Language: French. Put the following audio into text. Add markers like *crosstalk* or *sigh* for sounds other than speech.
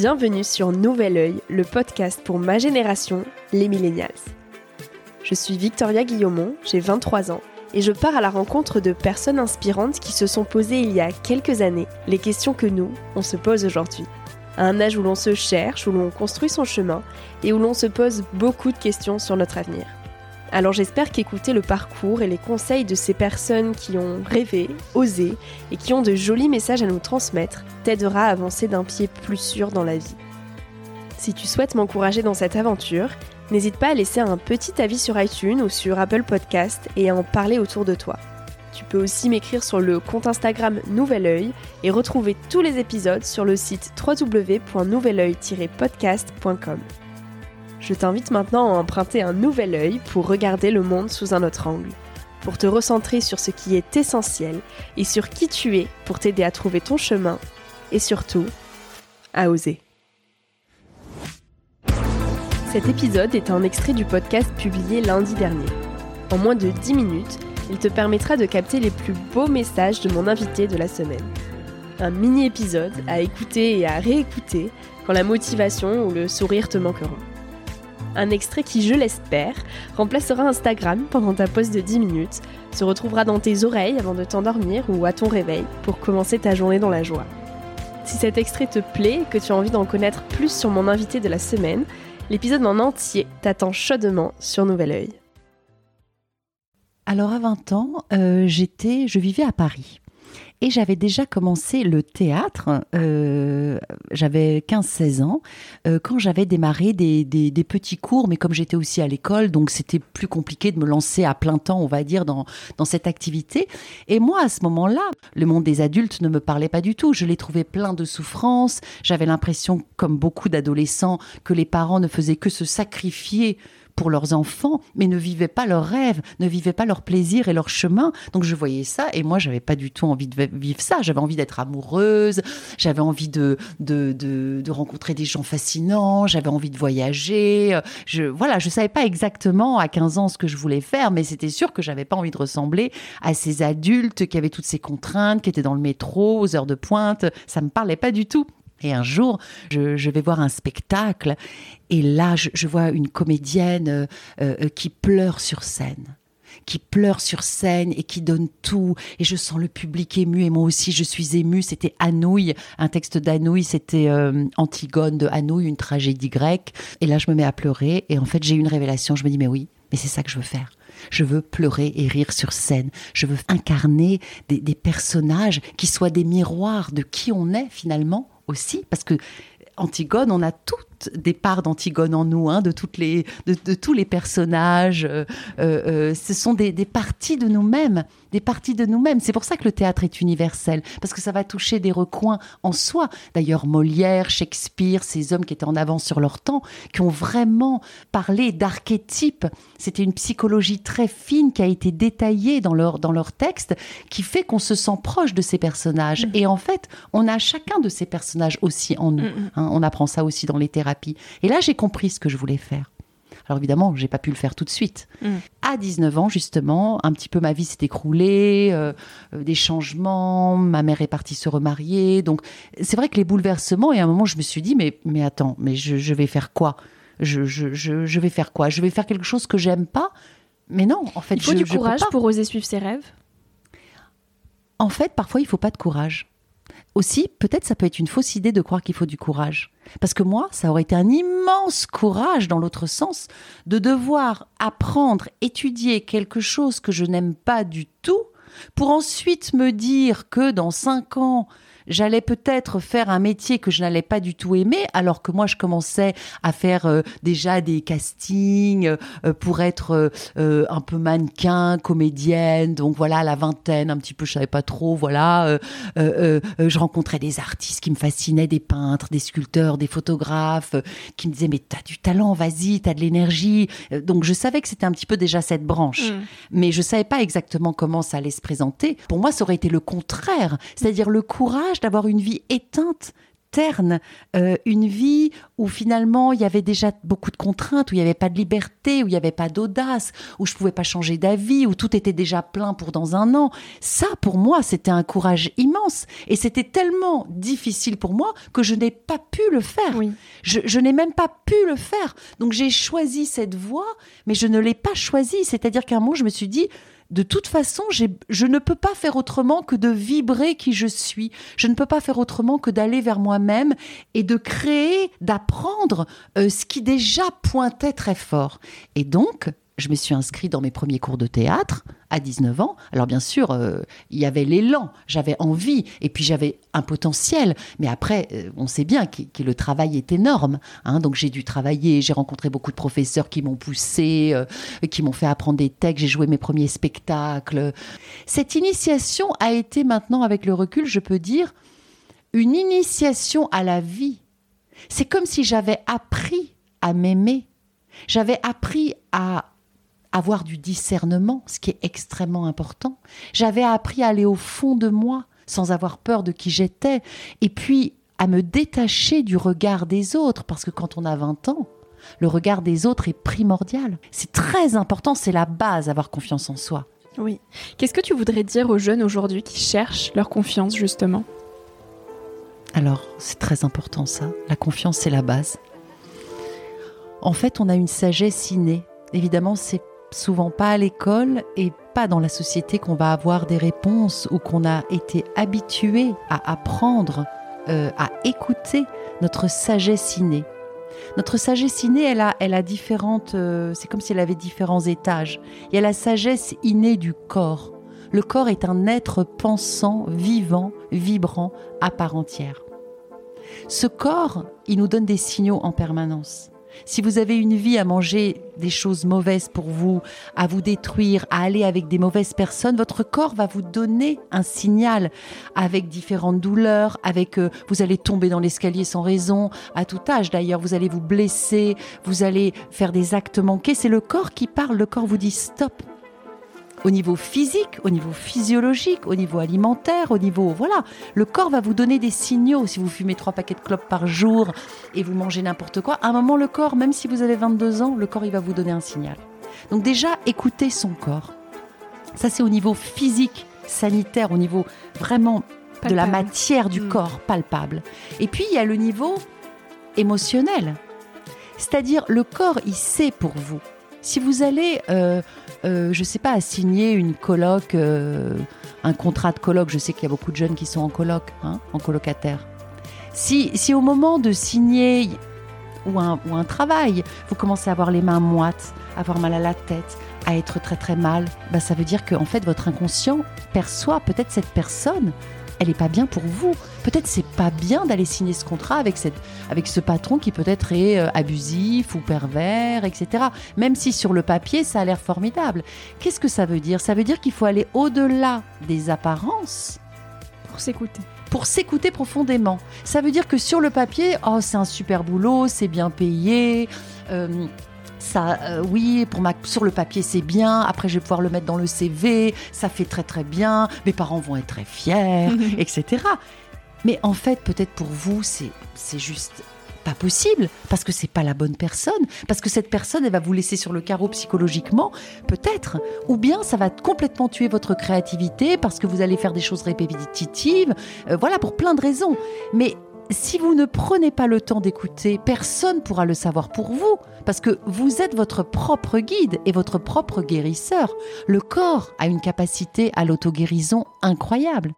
Bienvenue sur Nouvel Oeil, le podcast pour ma génération, les millennials. Je suis Victoria Guillaumont, j'ai 23 ans et je pars à la rencontre de personnes inspirantes qui se sont posées il y a quelques années les questions que nous, on se pose aujourd'hui. À un âge où l'on se cherche, où l'on construit son chemin et où l'on se pose beaucoup de questions sur notre avenir. Alors j'espère qu'écouter le parcours et les conseils de ces personnes qui ont rêvé, osé et qui ont de jolis messages à nous transmettre t'aidera à avancer d'un pied plus sûr dans la vie. Si tu souhaites m'encourager dans cette aventure, n'hésite pas à laisser un petit avis sur iTunes ou sur Apple Podcast et à en parler autour de toi. Tu peux aussi m'écrire sur le compte Instagram Nouvel Oeil et retrouver tous les épisodes sur le site www.nouveloeil-podcast.com. Je t'invite maintenant à emprunter un nouvel œil pour regarder le monde sous un autre angle, pour te recentrer sur ce qui est essentiel et sur qui tu es pour t'aider à trouver ton chemin et surtout à oser. Cet épisode est un extrait du podcast publié lundi dernier. En moins de 10 minutes, il te permettra de capter les plus beaux messages de mon invité de la semaine. Un mini-épisode à écouter et à réécouter quand la motivation ou le sourire te manqueront. Un extrait qui, je l'espère, remplacera Instagram pendant ta pause de 10 minutes, se retrouvera dans tes oreilles avant de t'endormir ou à ton réveil pour commencer ta journée dans la joie. Si cet extrait te plaît et que tu as envie d'en connaître plus sur mon invité de la semaine, l'épisode en entier t'attend chaudement sur Nouvel Oeil. Alors à 20 ans, euh, j'étais, je vivais à Paris. Et j'avais déjà commencé le théâtre, euh, j'avais 15-16 ans, euh, quand j'avais démarré des, des, petits cours, mais comme j'étais aussi à l'école, donc c'était plus compliqué de me lancer à plein temps, on va dire, dans, dans cette activité. Et moi, à ce moment-là, le monde des adultes ne me parlait pas du tout. Je l'ai trouvé plein de souffrances. J'avais l'impression, comme beaucoup d'adolescents, que les parents ne faisaient que se sacrifier pour leurs enfants, mais ne vivaient pas leurs rêves, ne vivaient pas leur plaisir et leur chemin. Donc je voyais ça et moi j'avais pas du tout envie de vivre ça. J'avais envie d'être amoureuse, j'avais envie de de, de, de, rencontrer des gens fascinants, j'avais envie de voyager. Je voilà, je savais pas exactement à 15 ans ce que je voulais faire, mais c'était sûr que j'avais pas envie de ressembler à ces adultes qui avaient toutes ces contraintes, qui étaient dans le métro aux heures de pointe. Ça me parlait pas du tout. Et un jour, je, vais voir un spectacle et là, je, vois une comédienne euh, euh, qui pleure sur scène qui pleure sur scène et qui donne tout. Et je sens le public ému et moi aussi je suis émue. C'était Anouilh, un texte d'Anouilh, c'était euh, Antigone de Anouilh, une tragédie grecque. Et là, je me mets à pleurer et en fait, j'ai une révélation. Je me dis, mais oui, mais c'est ça que je veux faire. Je veux pleurer et rire sur scène. Je veux incarner des, des personnages qui soient des miroirs de qui on est finalement aussi, parce que Antigone, on a toutes des parts d'Antigone en nous, hein, de, toutes les, de, de tous les personnages. Euh, euh, ce sont des, des parties de nous-mêmes, des parties de nous-mêmes. C'est pour ça que le théâtre est universel, parce que ça va toucher des recoins en soi. D'ailleurs, Molière, Shakespeare, ces hommes qui étaient en avance sur leur temps, qui ont vraiment parlé d'archétypes. C'était une psychologie très fine qui a été détaillée dans leur, dans leur texte, qui fait qu'on se sent proche de ces personnages. Mmh. Et en fait, on a chacun de ces personnages aussi en nous. Mmh. Hein, on apprend ça aussi dans les thérapies. Et là, j'ai compris ce que je voulais faire. Alors évidemment, j'ai pas pu le faire tout de suite. Mm. À 19 ans, justement, un petit peu ma vie s'est écroulée, euh, euh, des changements, ma mère est partie se remarier. Donc c'est vrai que les bouleversements, et à un moment, je me suis dit, mais, mais attends, mais je, je vais faire quoi? Je, je, je, je, vais faire quoi? Je vais faire quelque chose que j'aime pas? Mais non, en fait, il faut du courage pour oser suivre ses rêves? En fait, parfois, il faut pas de courage aussi, peut-être ça peut être une fausse idée de croire qu'il faut du courage. Parce que moi, ça aurait été un immense courage dans l'autre sens de devoir apprendre, étudier quelque chose que je n'aime pas du tout pour ensuite me dire que dans cinq ans, j'allais peut-être faire un métier que je n'allais pas du tout aimer, alors que moi je commençais à faire euh, déjà des castings euh, pour être euh, un peu mannequin, comédienne, donc voilà la vingtaine, un petit peu, je savais pas trop, voilà. je rencontrais des artistes qui me fascinaient, des peintres, des sculpteurs, des photographes, qui me disaient mais t'as du talent, vas-y, t'as de l'énergie. Donc je savais que c'était un petit peu déjà cette branche, mmh. mais je savais pas exactement comment ça allait se présenter. Pour moi, ça aurait été le contraire, c'est-à-dire le courage d'avoir une vie éteinte terne, euh, une vie où finalement il y avait déjà beaucoup de contraintes, où il n'y avait pas de liberté, où il n'y avait pas d'audace, où je pouvais pas changer d'avis, où tout était déjà plein pour dans un an. Ça, pour moi, c'était un courage immense. Et c'était tellement difficile pour moi que je n'ai pas pu le faire. Je, je n'ai même pas pu le faire. Donc j'ai choisi cette voie, mais je ne l'ai pas choisie. C'est-à-dire qu'à un moment, je me suis dit, de toute façon, je ne peux pas faire autrement que de vibrer qui je suis. Je ne peux pas faire autrement que d'aller vers moi-même et de créer, d'apprendre euh, ce qui déjà pointait très fort. Et donc, je me suis inscrite dans mes premiers cours de théâtre à 19 ans. Alors bien sûr, euh, il y avait l'élan, j'avais envie, et puis j'avais un potentiel. Mais après, euh, on sait bien que, le travail est énorme. Hein. donc j'ai dû travailler, j'ai rencontré beaucoup de professeurs qui m'ont poussé, euh, qui m'ont fait apprendre des textes, j'ai joué mes premiers spectacles. Cette initiation a été maintenant, avec le recul, je peux dire, une initiation à la vie. C'est comme si j'avais appris à m'aimer. J'avais appris à avoir du discernement, ce qui est extrêmement important. J'avais appris à aller au fond de moi sans avoir peur de qui j'étais, et puis à me détacher du regard des autres, parce que quand on a 20 ans, le regard des autres est primordial. C'est très important, c'est la base, avoir confiance en soi. Oui. Qu'est-ce que tu voudrais dire aux jeunes aujourd'hui qui cherchent leur confiance, justement? Alors, c'est très important ça. La confiance, c'est la base. En fait, on a une sagesse innée. Évidemment, c'est souvent pas à l'école et pas dans la société qu'on va avoir des réponses ou qu'on a été habitué à apprendre, euh, à écouter notre sagesse innée. Notre sagesse innée, elle a, elle a différentes. Euh, c'est comme si elle avait différents étages. Il y a la sagesse innée du corps. Le corps est un être pensant, vivant, vibrant, à part entière. Ce corps, il nous donne des signaux en permanence. Si vous avez une vie à manger des choses mauvaises pour vous, à vous détruire, à aller avec des mauvaises personnes, votre corps va vous donner un signal avec différentes douleurs, avec euh, vous allez tomber dans l'escalier sans raison, à tout âge d'ailleurs, vous allez vous blesser, vous allez faire des actes manqués. C'est le corps qui parle, le corps vous dit stop au niveau physique, au niveau physiologique, au niveau alimentaire, au niveau voilà, le corps va vous donner des signaux. Si vous fumez trois paquets de clopes par jour et vous mangez n'importe quoi, à un moment le corps, même si vous avez 22 ans, le corps il va vous donner un signal. Donc déjà écoutez son corps. Ça c'est au niveau physique, sanitaire, au niveau vraiment de la matière du hmm. corps palpable. Et puis il y a le niveau émotionnel. C'est-à-dire le corps il sait pour vous. Si vous allez euh, euh, je ne sais pas, signer une coloc, euh, un contrat de coloc. Je sais qu'il y a beaucoup de jeunes qui sont en coloc, hein, en colocataire. Si, si au moment de signer ou un, ou un travail, vous commencez à avoir les mains moites, à avoir mal à la tête, à être très très mal, bah ça veut dire que en fait votre inconscient perçoit peut-être cette personne elle n'est pas bien pour vous. Peut-être c'est pas bien d'aller signer ce contrat avec, cette, avec ce patron qui peut-être est euh, abusif ou pervers, etc. Même si sur le papier, ça a l'air formidable. Qu'est-ce que ça veut dire? Ça veut dire qu'il faut aller au-delà des apparences. Pour s'écouter pour s'écouter profondément. Ça veut dire que sur le papier, oh, c'est un super boulot, c'est bien payé, euh, ça, euh, oui, pour ma, sur le papier c'est bien. Après, je vais pouvoir le mettre dans le CV. Ça fait très très bien. Mes parents vont être très fiers, *laughs* etc. Mais en fait, peut-être pour vous, c'est juste pas possible parce que c'est pas la bonne personne, parce que cette personne elle va vous laisser sur le carreau psychologiquement, peut-être, ou bien ça va complètement tuer votre créativité parce que vous allez faire des choses répétitives, euh, voilà pour plein de raisons. Mais si vous ne prenez pas le temps d'écouter, personne pourra le savoir pour vous, parce que vous êtes votre propre guide et votre propre guérisseur. Le corps a une capacité à l'auto-guérison incroyable.